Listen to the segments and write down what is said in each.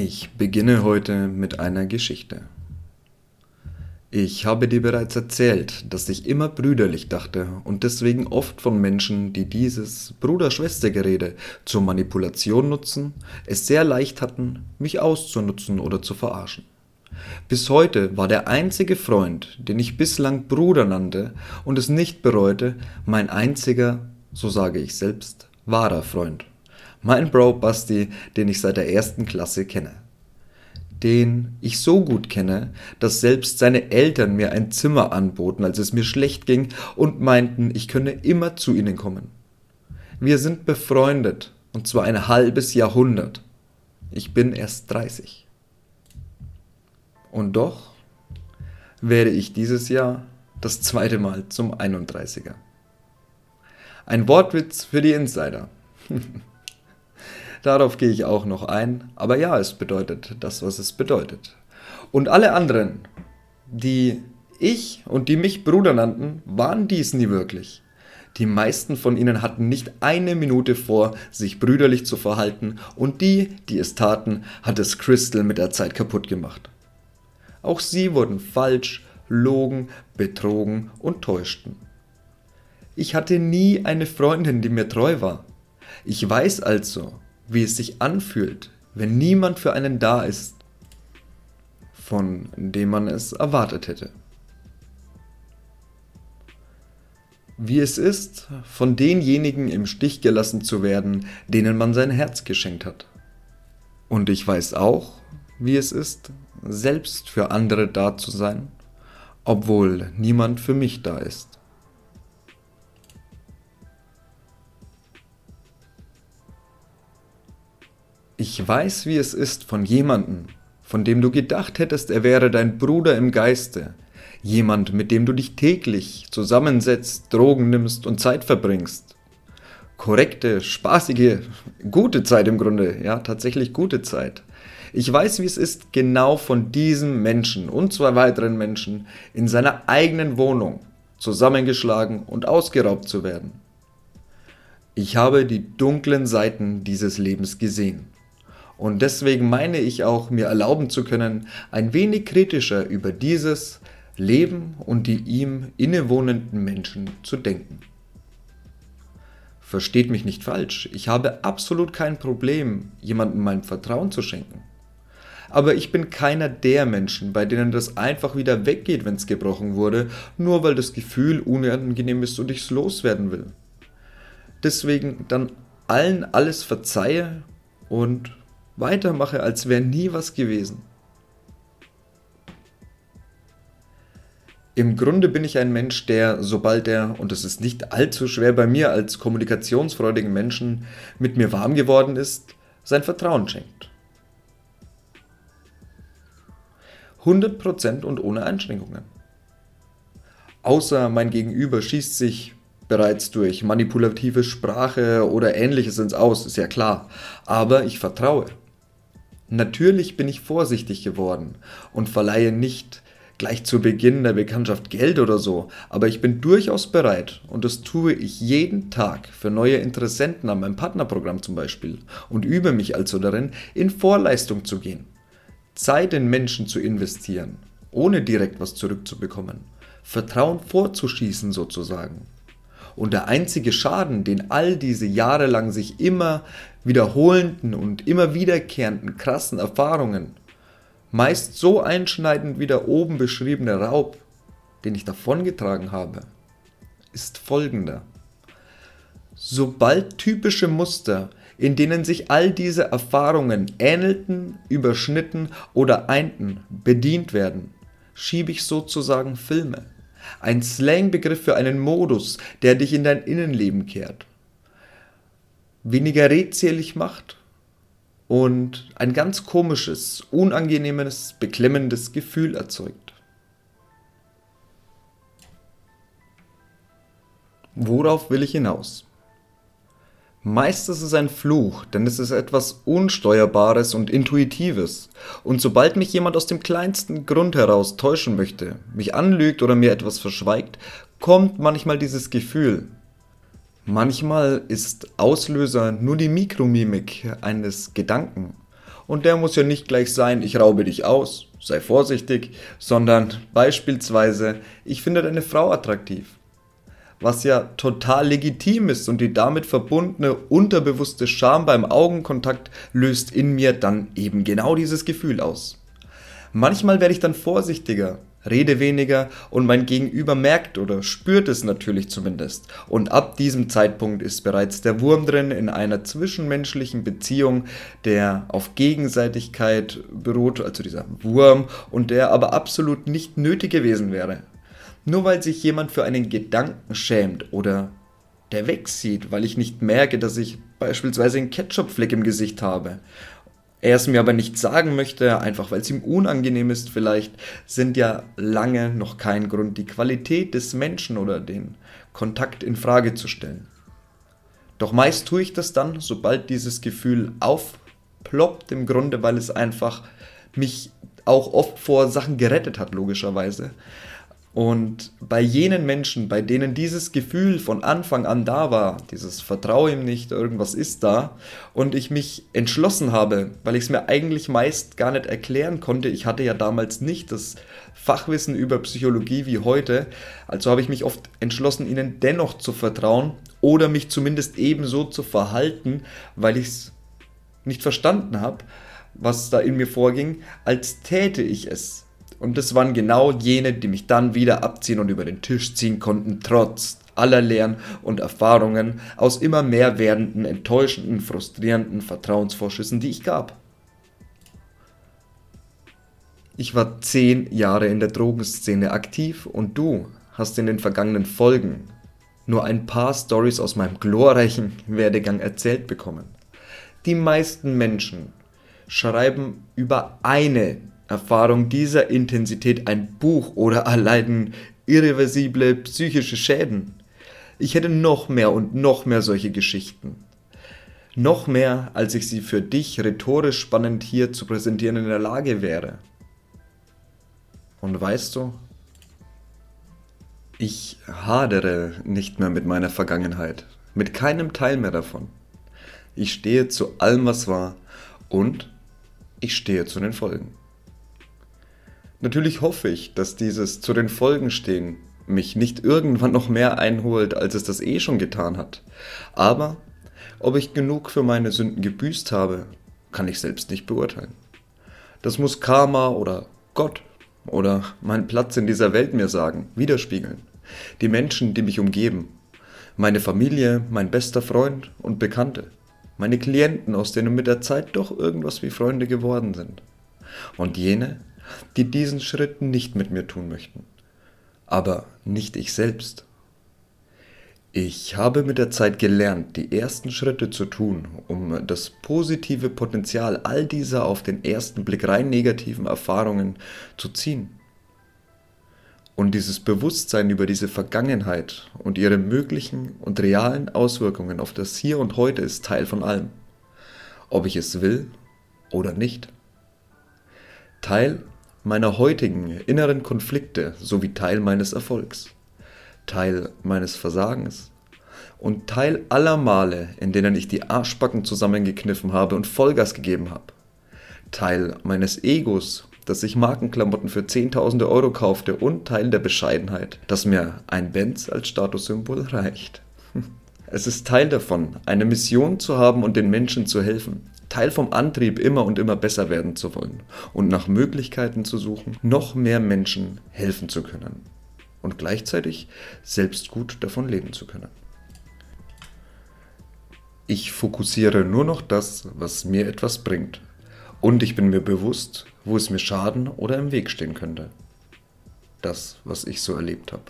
Ich beginne heute mit einer Geschichte. Ich habe dir bereits erzählt, dass ich immer brüderlich dachte und deswegen oft von Menschen, die dieses Bruder-Schwester-Gerede zur Manipulation nutzen, es sehr leicht hatten, mich auszunutzen oder zu verarschen. Bis heute war der einzige Freund, den ich bislang Bruder nannte und es nicht bereute, mein einziger, so sage ich selbst, wahrer Freund. Mein Bro Basti, den ich seit der ersten Klasse kenne. Den ich so gut kenne, dass selbst seine Eltern mir ein Zimmer anboten, als es mir schlecht ging und meinten, ich könne immer zu ihnen kommen. Wir sind befreundet, und zwar ein halbes Jahrhundert. Ich bin erst 30. Und doch werde ich dieses Jahr das zweite Mal zum 31er. Ein Wortwitz für die Insider. Darauf gehe ich auch noch ein. Aber ja, es bedeutet das, was es bedeutet. Und alle anderen, die ich und die mich Bruder nannten, waren dies nie wirklich. Die meisten von ihnen hatten nicht eine Minute vor, sich brüderlich zu verhalten, und die, die es taten, hat es Crystal mit der Zeit kaputt gemacht. Auch sie wurden falsch, logen, betrogen und täuschten. Ich hatte nie eine Freundin, die mir treu war. Ich weiß also, wie es sich anfühlt, wenn niemand für einen da ist, von dem man es erwartet hätte. Wie es ist, von denjenigen im Stich gelassen zu werden, denen man sein Herz geschenkt hat. Und ich weiß auch, wie es ist, selbst für andere da zu sein, obwohl niemand für mich da ist. Ich weiß, wie es ist von jemandem, von dem du gedacht hättest, er wäre dein Bruder im Geiste, jemand, mit dem du dich täglich zusammensetzt, Drogen nimmst und Zeit verbringst. Korrekte, spaßige, gute Zeit im Grunde, ja, tatsächlich gute Zeit. Ich weiß, wie es ist, genau von diesem Menschen und zwei weiteren Menschen in seiner eigenen Wohnung zusammengeschlagen und ausgeraubt zu werden. Ich habe die dunklen Seiten dieses Lebens gesehen. Und deswegen meine ich auch, mir erlauben zu können, ein wenig kritischer über dieses Leben und die ihm innewohnenden Menschen zu denken. Versteht mich nicht falsch, ich habe absolut kein Problem, jemandem mein Vertrauen zu schenken. Aber ich bin keiner der Menschen, bei denen das einfach wieder weggeht, wenn es gebrochen wurde, nur weil das Gefühl unangenehm ist und ich es loswerden will. Deswegen dann allen alles verzeihe und weitermache, als wäre nie was gewesen. Im Grunde bin ich ein Mensch, der, sobald er, und es ist nicht allzu schwer bei mir als kommunikationsfreudigen Menschen, mit mir warm geworden ist, sein Vertrauen schenkt. 100% und ohne Einschränkungen. Außer mein Gegenüber schießt sich bereits durch manipulative Sprache oder ähnliches ins Aus, ist ja klar. Aber ich vertraue. Natürlich bin ich vorsichtig geworden und verleihe nicht gleich zu Beginn der Bekanntschaft Geld oder so, aber ich bin durchaus bereit und das tue ich jeden Tag für neue Interessenten an meinem Partnerprogramm zum Beispiel und übe mich also darin, in Vorleistung zu gehen, Zeit in Menschen zu investieren, ohne direkt was zurückzubekommen, Vertrauen vorzuschießen sozusagen. Und der einzige Schaden, den all diese Jahre lang sich immer wiederholenden und immer wiederkehrenden krassen Erfahrungen, meist so einschneidend wie der oben beschriebene Raub, den ich davongetragen habe, ist folgender. Sobald typische Muster, in denen sich all diese Erfahrungen ähnelten, überschnitten oder einten, bedient werden, schiebe ich sozusagen Filme ein Slangbegriff für einen Modus, der dich in dein Innenleben kehrt, weniger redselig macht und ein ganz komisches, unangenehmes, beklemmendes Gefühl erzeugt. Worauf will ich hinaus? Meist ist es ein Fluch, denn es ist etwas Unsteuerbares und Intuitives. Und sobald mich jemand aus dem kleinsten Grund heraus täuschen möchte, mich anlügt oder mir etwas verschweigt, kommt manchmal dieses Gefühl. Manchmal ist Auslöser nur die Mikromimik eines Gedanken. Und der muss ja nicht gleich sein, ich raube dich aus, sei vorsichtig, sondern beispielsweise, ich finde deine Frau attraktiv. Was ja total legitim ist und die damit verbundene unterbewusste Scham beim Augenkontakt löst in mir dann eben genau dieses Gefühl aus. Manchmal werde ich dann vorsichtiger, rede weniger und mein Gegenüber merkt oder spürt es natürlich zumindest. Und ab diesem Zeitpunkt ist bereits der Wurm drin in einer zwischenmenschlichen Beziehung, der auf Gegenseitigkeit beruht, also dieser Wurm, und der aber absolut nicht nötig gewesen wäre. Nur weil sich jemand für einen Gedanken schämt oder der wegsieht, weil ich nicht merke, dass ich beispielsweise einen Ketchupfleck im Gesicht habe er es mir aber nicht sagen möchte, einfach weil es ihm unangenehm ist vielleicht, sind ja lange noch kein Grund, die Qualität des Menschen oder den Kontakt in Frage zu stellen. Doch meist tue ich das dann, sobald dieses Gefühl aufploppt, im Grunde, weil es einfach mich auch oft vor Sachen gerettet hat, logischerweise. Und bei jenen Menschen, bei denen dieses Gefühl von Anfang an da war, dieses Vertraue ihm nicht, irgendwas ist da, und ich mich entschlossen habe, weil ich es mir eigentlich meist gar nicht erklären konnte, ich hatte ja damals nicht das Fachwissen über Psychologie wie heute, also habe ich mich oft entschlossen, ihnen dennoch zu vertrauen oder mich zumindest ebenso zu verhalten, weil ich es nicht verstanden habe, was da in mir vorging, als täte ich es und das waren genau jene, die mich dann wieder abziehen und über den Tisch ziehen konnten, trotz aller Lehren und Erfahrungen aus immer mehr werdenden, enttäuschenden, frustrierenden Vertrauensvorschüssen, die ich gab. Ich war zehn Jahre in der Drogenszene aktiv und du hast in den vergangenen Folgen nur ein paar Stories aus meinem glorreichen Werdegang erzählt bekommen. Die meisten Menschen schreiben über eine Erfahrung dieser Intensität ein Buch oder erleiden irreversible psychische Schäden. Ich hätte noch mehr und noch mehr solche Geschichten. Noch mehr, als ich sie für dich rhetorisch spannend hier zu präsentieren in der Lage wäre. Und weißt du, ich hadere nicht mehr mit meiner Vergangenheit, mit keinem Teil mehr davon. Ich stehe zu allem, was war und ich stehe zu den Folgen. Natürlich hoffe ich, dass dieses zu den Folgen stehen mich nicht irgendwann noch mehr einholt, als es das eh schon getan hat. Aber ob ich genug für meine Sünden gebüßt habe, kann ich selbst nicht beurteilen. Das muss Karma oder Gott oder mein Platz in dieser Welt mir sagen, widerspiegeln. Die Menschen, die mich umgeben. Meine Familie, mein bester Freund und Bekannte. Meine Klienten, aus denen mit der Zeit doch irgendwas wie Freunde geworden sind. Und jene, die diesen Schritt nicht mit mir tun möchten. Aber nicht ich selbst. Ich habe mit der Zeit gelernt, die ersten Schritte zu tun, um das positive Potenzial all dieser auf den ersten Blick rein negativen Erfahrungen zu ziehen. Und dieses Bewusstsein über diese Vergangenheit und ihre möglichen und realen Auswirkungen auf das Hier und Heute ist Teil von allem. Ob ich es will oder nicht. Teil meiner heutigen inneren Konflikte sowie Teil meines Erfolgs, Teil meines Versagens und Teil aller Male, in denen ich die Arschbacken zusammengekniffen habe und Vollgas gegeben habe, Teil meines Egos, dass ich Markenklamotten für Zehntausende Euro kaufte und Teil der Bescheidenheit, dass mir ein Benz als Statussymbol reicht. Es ist Teil davon, eine Mission zu haben und den Menschen zu helfen, Teil vom Antrieb, immer und immer besser werden zu wollen und nach Möglichkeiten zu suchen, noch mehr Menschen helfen zu können und gleichzeitig selbst gut davon leben zu können. Ich fokussiere nur noch das, was mir etwas bringt und ich bin mir bewusst, wo es mir schaden oder im Weg stehen könnte. Das, was ich so erlebt habe.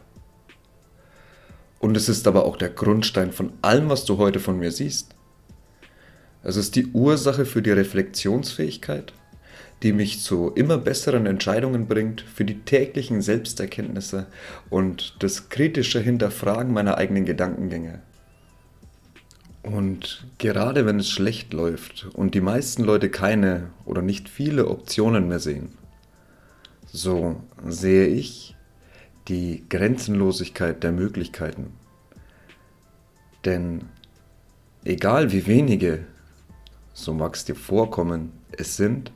Und es ist aber auch der Grundstein von allem, was du heute von mir siehst. Es ist die Ursache für die Reflexionsfähigkeit, die mich zu immer besseren Entscheidungen bringt, für die täglichen Selbsterkenntnisse und das kritische Hinterfragen meiner eigenen Gedankengänge. Und gerade wenn es schlecht läuft und die meisten Leute keine oder nicht viele Optionen mehr sehen, so sehe ich die Grenzenlosigkeit der Möglichkeiten. Denn egal wie wenige so mag es dir vorkommen, es sind,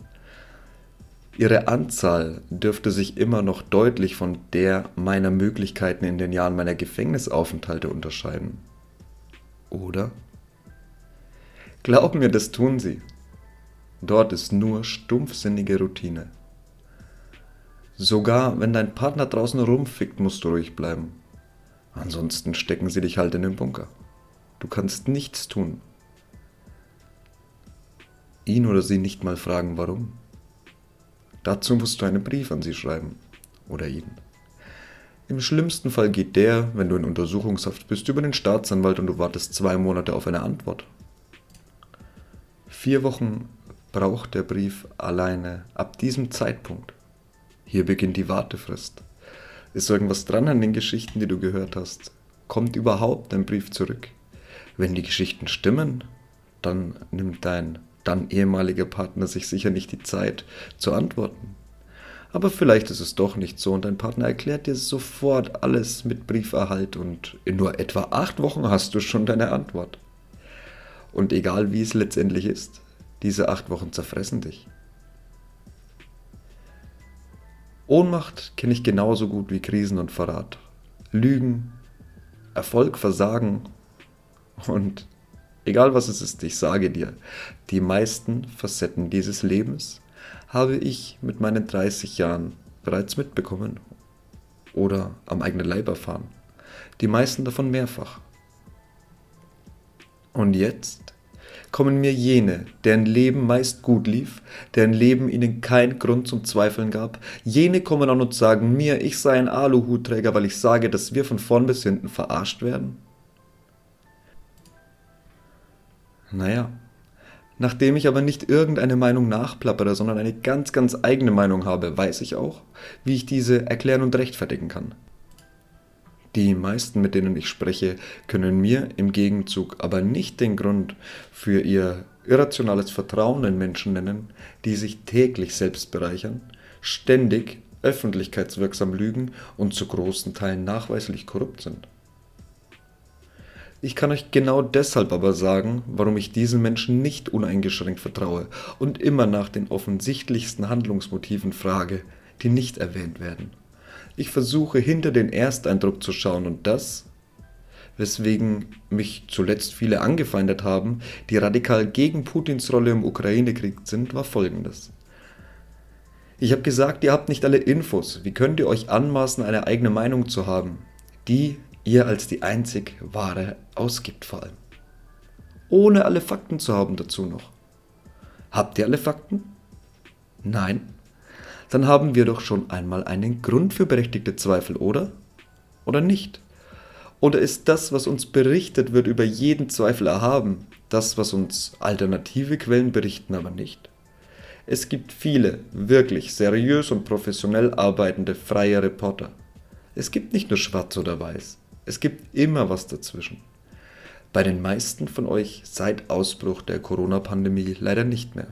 ihre Anzahl dürfte sich immer noch deutlich von der meiner Möglichkeiten in den Jahren meiner Gefängnisaufenthalte unterscheiden. Oder? Glaub mir, das tun sie. Dort ist nur stumpfsinnige Routine. Sogar wenn dein Partner draußen rumfickt, musst du ruhig bleiben. Ansonsten stecken sie dich halt in den Bunker. Du kannst nichts tun. Ihn oder sie nicht mal fragen, warum. Dazu musst du einen Brief an sie schreiben. Oder ihn. Im schlimmsten Fall geht der, wenn du in Untersuchungshaft bist, über den Staatsanwalt und du wartest zwei Monate auf eine Antwort. Vier Wochen braucht der Brief alleine ab diesem Zeitpunkt. Hier beginnt die Wartefrist. Ist irgendwas dran an den Geschichten, die du gehört hast? Kommt überhaupt dein Brief zurück? Wenn die Geschichten stimmen, dann nimmt dein dann ehemaliger Partner sich sicher nicht die Zeit zu antworten. Aber vielleicht ist es doch nicht so und dein Partner erklärt dir sofort alles mit Brieferhalt und in nur etwa acht Wochen hast du schon deine Antwort. Und egal wie es letztendlich ist, diese acht Wochen zerfressen dich. Ohnmacht kenne ich genauso gut wie Krisen und Verrat. Lügen, Erfolg, Versagen und egal was es ist, ich sage dir, die meisten Facetten dieses Lebens habe ich mit meinen 30 Jahren bereits mitbekommen oder am eigenen Leib erfahren. Die meisten davon mehrfach. Und jetzt kommen mir jene, deren Leben meist gut lief, deren Leben ihnen keinen Grund zum Zweifeln gab. Jene kommen an und sagen mir, ich sei ein Aluhutträger, weil ich sage, dass wir von vorn bis hinten verarscht werden. Naja, nachdem ich aber nicht irgendeine Meinung nachplappere, sondern eine ganz, ganz eigene Meinung habe, weiß ich auch, wie ich diese erklären und rechtfertigen kann. Die meisten, mit denen ich spreche, können mir im Gegenzug aber nicht den Grund für ihr irrationales Vertrauen in Menschen nennen, die sich täglich selbst bereichern, ständig öffentlichkeitswirksam lügen und zu großen Teilen nachweislich korrupt sind. Ich kann euch genau deshalb aber sagen, warum ich diesen Menschen nicht uneingeschränkt vertraue und immer nach den offensichtlichsten Handlungsmotiven frage, die nicht erwähnt werden. Ich versuche hinter den Ersteindruck zu schauen und das, weswegen mich zuletzt viele angefeindet haben, die radikal gegen Putins Rolle im Ukraine-Krieg sind, war folgendes. Ich habe gesagt, ihr habt nicht alle Infos. Wie könnt ihr euch anmaßen, eine eigene Meinung zu haben, die ihr als die einzig wahre ausgibt vor allem? Ohne alle Fakten zu haben dazu noch. Habt ihr alle Fakten? Nein? dann haben wir doch schon einmal einen Grund für berechtigte Zweifel, oder? Oder nicht? Oder ist das, was uns berichtet wird, über jeden Zweifel erhaben, das, was uns alternative Quellen berichten, aber nicht? Es gibt viele wirklich seriös und professionell arbeitende freie Reporter. Es gibt nicht nur schwarz oder weiß, es gibt immer was dazwischen. Bei den meisten von euch seit Ausbruch der Corona-Pandemie leider nicht mehr.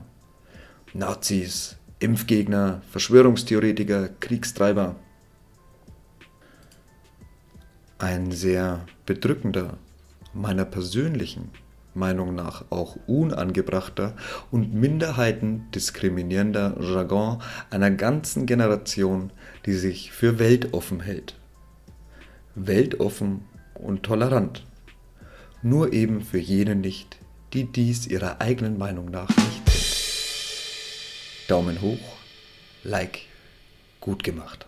Nazis, Impfgegner, Verschwörungstheoretiker, Kriegstreiber. Ein sehr bedrückender, meiner persönlichen Meinung nach auch unangebrachter und Minderheiten diskriminierender Jargon einer ganzen Generation, die sich für weltoffen hält. Weltoffen und tolerant. Nur eben für jene nicht, die dies ihrer eigenen Meinung nach nicht Daumen hoch, Like, gut gemacht.